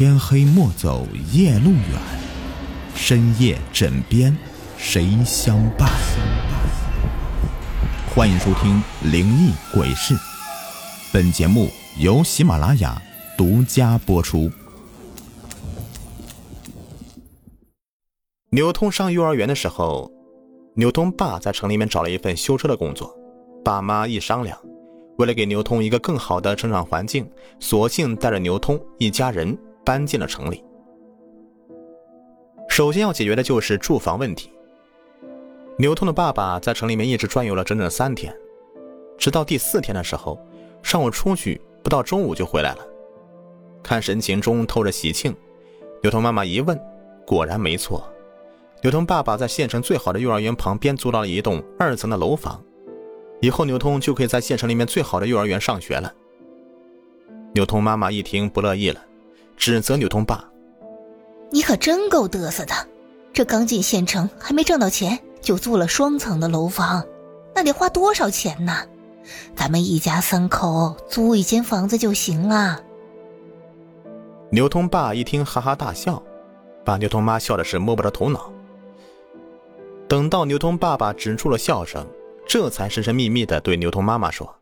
天黑莫走夜路远，深夜枕边谁相伴？欢迎收听《灵异鬼事》，本节目由喜马拉雅独家播出。牛通上幼儿园的时候，牛通爸在城里面找了一份修车的工作，爸妈一商量。为了给牛通一个更好的成长环境，索性带着牛通一家人搬进了城里。首先要解决的就是住房问题。牛通的爸爸在城里面一直转悠了整整三天，直到第四天的时候，上午出去，不到中午就回来了。看神情中透着喜庆，牛通妈妈一问，果然没错，牛通爸爸在县城最好的幼儿园旁边租到了一栋二层的楼房。以后牛通就可以在县城里面最好的幼儿园上学了。牛通妈妈一听不乐意了，指责牛通爸：“你可真够嘚瑟的，这刚进县城还没挣到钱，就租了双层的楼房，那得花多少钱呢？咱们一家三口租一间房子就行了。”牛通爸一听哈哈大笑，把牛通妈笑的是摸不着头脑。等到牛通爸爸止住了笑声。这才神神秘秘的对牛通妈妈说：“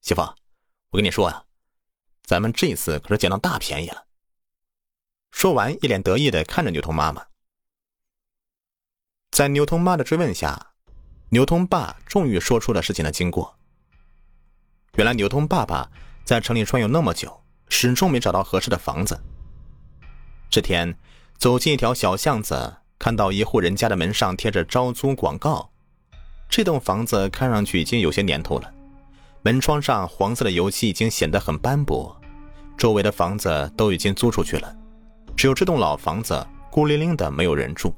媳妇，我跟你说呀，咱们这次可是捡到大便宜了。”说完，一脸得意的看着牛头妈妈。在牛头妈的追问下，牛通爸终于说出了事情的经过。原来牛通爸爸在城里转悠那么久，始终没找到合适的房子。这天，走进一条小巷子，看到一户人家的门上贴着招租广告。这栋房子看上去已经有些年头了，门窗上黄色的油漆已经显得很斑驳，周围的房子都已经租出去了，只有这栋老房子孤零零的没有人住。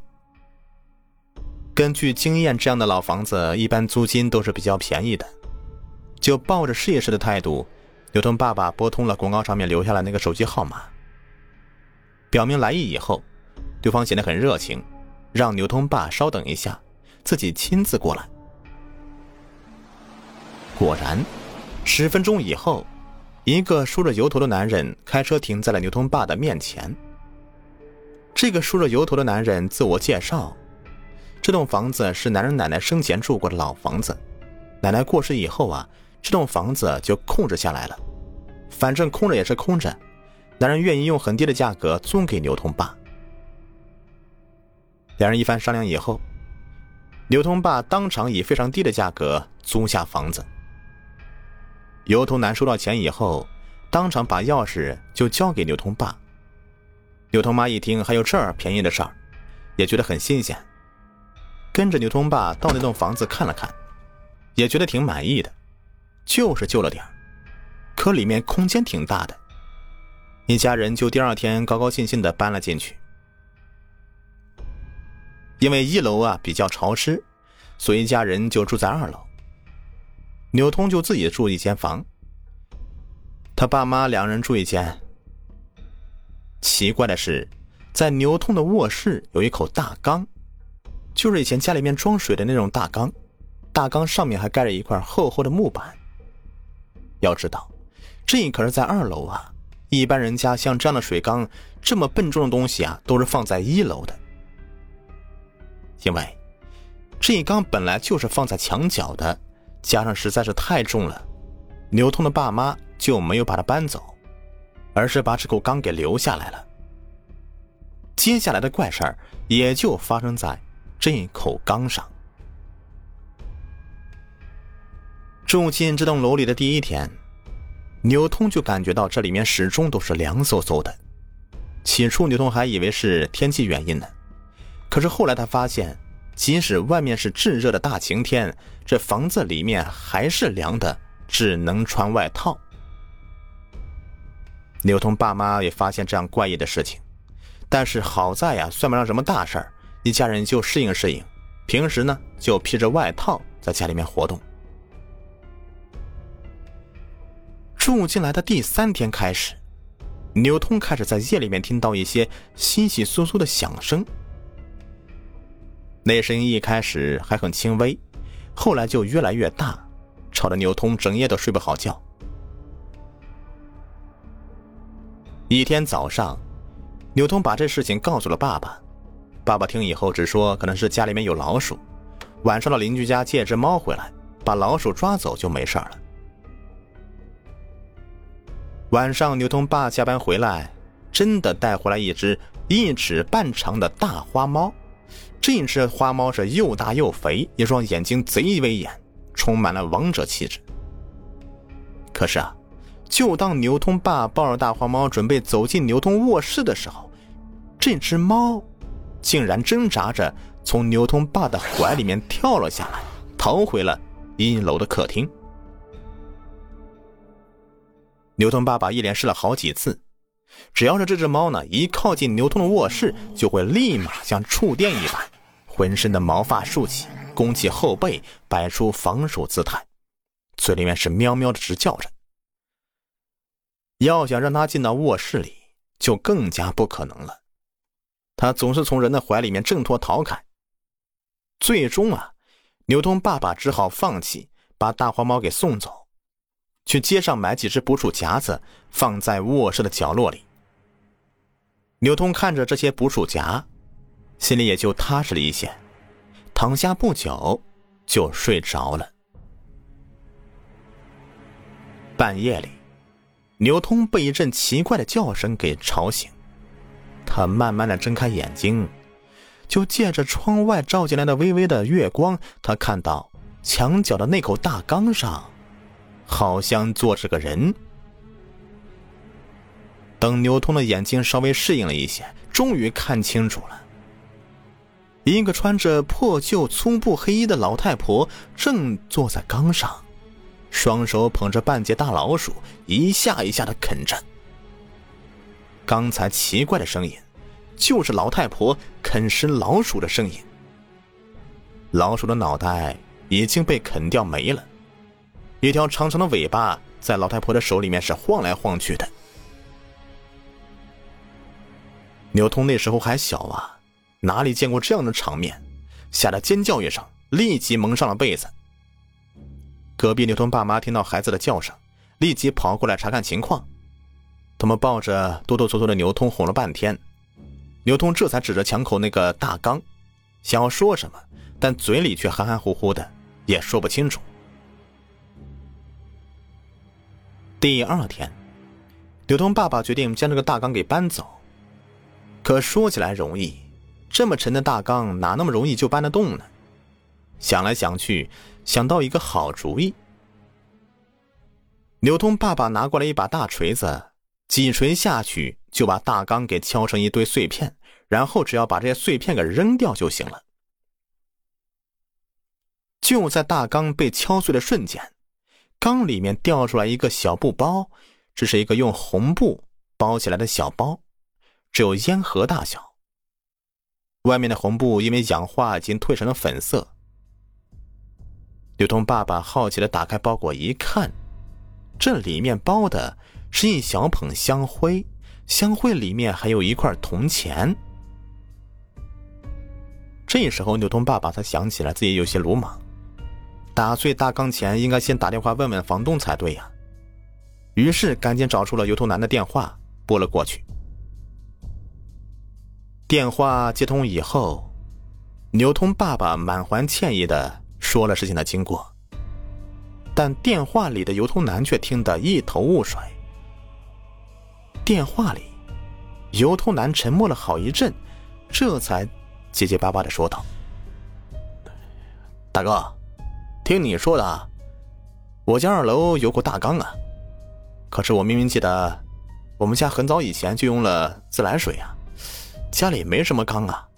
根据经验，这样的老房子一般租金都是比较便宜的。就抱着试一试的态度，牛通爸爸拨通了广告上面留下来那个手机号码，表明来意以后，对方显得很热情，让牛通爸稍等一下，自己亲自过来。果然，十分钟以后，一个梳着油头的男人开车停在了牛通爸的面前。这个梳着油头的男人自我介绍：“这栋房子是男人奶奶生前住过的老房子，奶奶过世以后啊，这栋房子就空着下来了。反正空着也是空着，男人愿意用很低的价格租给牛通爸。”两人一番商量以后，牛通爸当场以非常低的价格租下房子。油头男收到钱以后，当场把钥匙就交给牛通爸。牛通妈一听还有这儿便宜的事儿，也觉得很新鲜，跟着牛通爸到那栋房子看了看，也觉得挺满意的，就是旧了点可里面空间挺大的。一家人就第二天高高兴兴的搬了进去。因为一楼啊比较潮湿，所以一家人就住在二楼。牛通就自己住一间房，他爸妈两人住一间。奇怪的是，在牛通的卧室有一口大缸，就是以前家里面装水的那种大缸，大缸上面还盖着一块厚厚的木板。要知道，这可是在二楼啊，一般人家像这样的水缸这么笨重的东西啊，都是放在一楼的，因为这一缸本来就是放在墙角的。加上实在是太重了，牛通的爸妈就没有把它搬走，而是把这口缸给留下来了。接下来的怪事儿也就发生在这口缸上。住进这栋楼里的第一天，牛通就感觉到这里面始终都是凉飕飕的。起初，牛通还以为是天气原因呢，可是后来他发现。即使外面是炙热的大晴天，这房子里面还是凉的，只能穿外套。牛通爸妈也发现这样怪异的事情，但是好在呀，算不上什么大事儿，一家人就适应适应。平时呢，就披着外套在家里面活动。住进来的第三天开始，牛通开始在夜里面听到一些稀稀疏疏的响声。那声音一开始还很轻微，后来就越来越大，吵得牛通整夜都睡不好觉。一天早上，牛通把这事情告诉了爸爸。爸爸听以后只说可能是家里面有老鼠，晚上到邻居家借只猫回来，把老鼠抓走就没事了。晚上牛通爸下班回来，真的带回来一只一尺半长的大花猫。这只花猫是又大又肥，一双眼睛贼威严，充满了王者气质。可是啊，就当牛通爸抱着大花猫准备走进牛通卧室的时候，这只猫竟然挣扎着从牛通爸的怀里面跳了下来，逃回了一楼的客厅。牛通爸爸一连试了好几次，只要是这只猫呢，一靠近牛通的卧室，就会立马像触电一般，浑身的毛发竖起，弓起后背，摆出防守姿态。嘴里面是喵喵的直叫着。要想让他进到卧室里，就更加不可能了。他总是从人的怀里面挣脱逃开。最终啊，牛通爸爸只好放弃，把大花猫给送走，去街上买几只捕鼠夹子，放在卧室的角落里。牛通看着这些捕鼠夹，心里也就踏实了一些，躺下不久就睡着了。半夜里，牛通被一阵奇怪的叫声给吵醒。他慢慢的睁开眼睛，就借着窗外照进来的微微的月光，他看到墙角的那口大缸上，好像坐着个人。等牛通的眼睛稍微适应了一些，终于看清楚了，一个穿着破旧粗布黑衣的老太婆正坐在缸上。双手捧着半截大老鼠，一下一下的啃着。刚才奇怪的声音，就是老太婆啃食老鼠的声音。老鼠的脑袋已经被啃掉没了，一条长长的尾巴在老太婆的手里面是晃来晃去的。牛通那时候还小啊，哪里见过这样的场面，吓得尖叫一声，立即蒙上了被子。隔壁牛通爸妈听到孩子的叫声，立即跑过来查看情况。他们抱着哆哆嗦嗦的牛通哄了半天，牛通这才指着墙口那个大缸，想要说什么，但嘴里却含含糊糊的，也说不清楚。第二天，牛通爸爸决定将这个大缸给搬走。可说起来容易，这么沉的大缸哪那么容易就搬得动呢？想来想去。想到一个好主意，牛通爸爸拿过来一把大锤子，几锤下去就把大缸给敲成一堆碎片，然后只要把这些碎片给扔掉就行了。就在大缸被敲碎的瞬间，缸里面掉出来一个小布包，这是一个用红布包起来的小包，只有烟盒大小。外面的红布因为氧化已经褪成了粉色。刘通爸爸好奇的打开包裹一看，这里面包的是一小捧香灰，香灰里面还有一块铜钱。这时候，刘通爸爸才想起来自己有些鲁莽，打碎大缸前应该先打电话问问房东才对呀。于是赶紧找出了油头男的电话，拨了过去。电话接通以后，牛通爸爸满怀歉意的。说了事情的经过，但电话里的油头男却听得一头雾水。电话里，油头男沉默了好一阵，这才结结巴巴的说道：“大哥，听你说的，我家二楼有口大缸啊，可是我明明记得，我们家很早以前就用了自来水啊，家里没什么缸啊。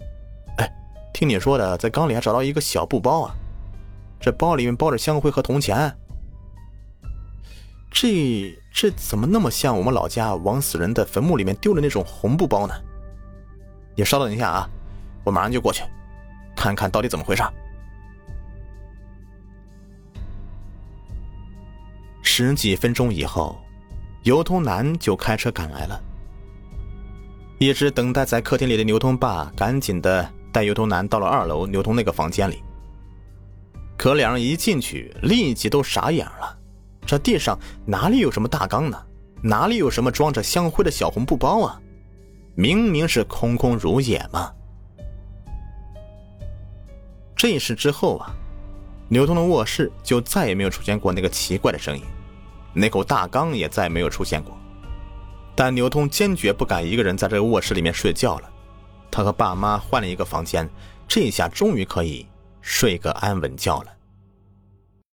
哎，听你说的，在缸里还找到一个小布包啊。”这包里面包着香灰和铜钱，这这怎么那么像我们老家往死人的坟墓里面丢的那种红布包呢？你稍等一下啊，我马上就过去，看看到底怎么回事。十几分钟以后，油通男就开车赶来了。一直等待在客厅里的牛通爸赶紧的带油通男到了二楼牛通那个房间里。可两人一进去，立即都傻眼了。这地上哪里有什么大缸呢？哪里有什么装着香灰的小红布包啊？明明是空空如也嘛！这事之后啊，牛通的卧室就再也没有出现过那个奇怪的声音，那口大缸也再没有出现过。但牛通坚决不敢一个人在这个卧室里面睡觉了，他和爸妈换了一个房间，这下终于可以睡个安稳觉了。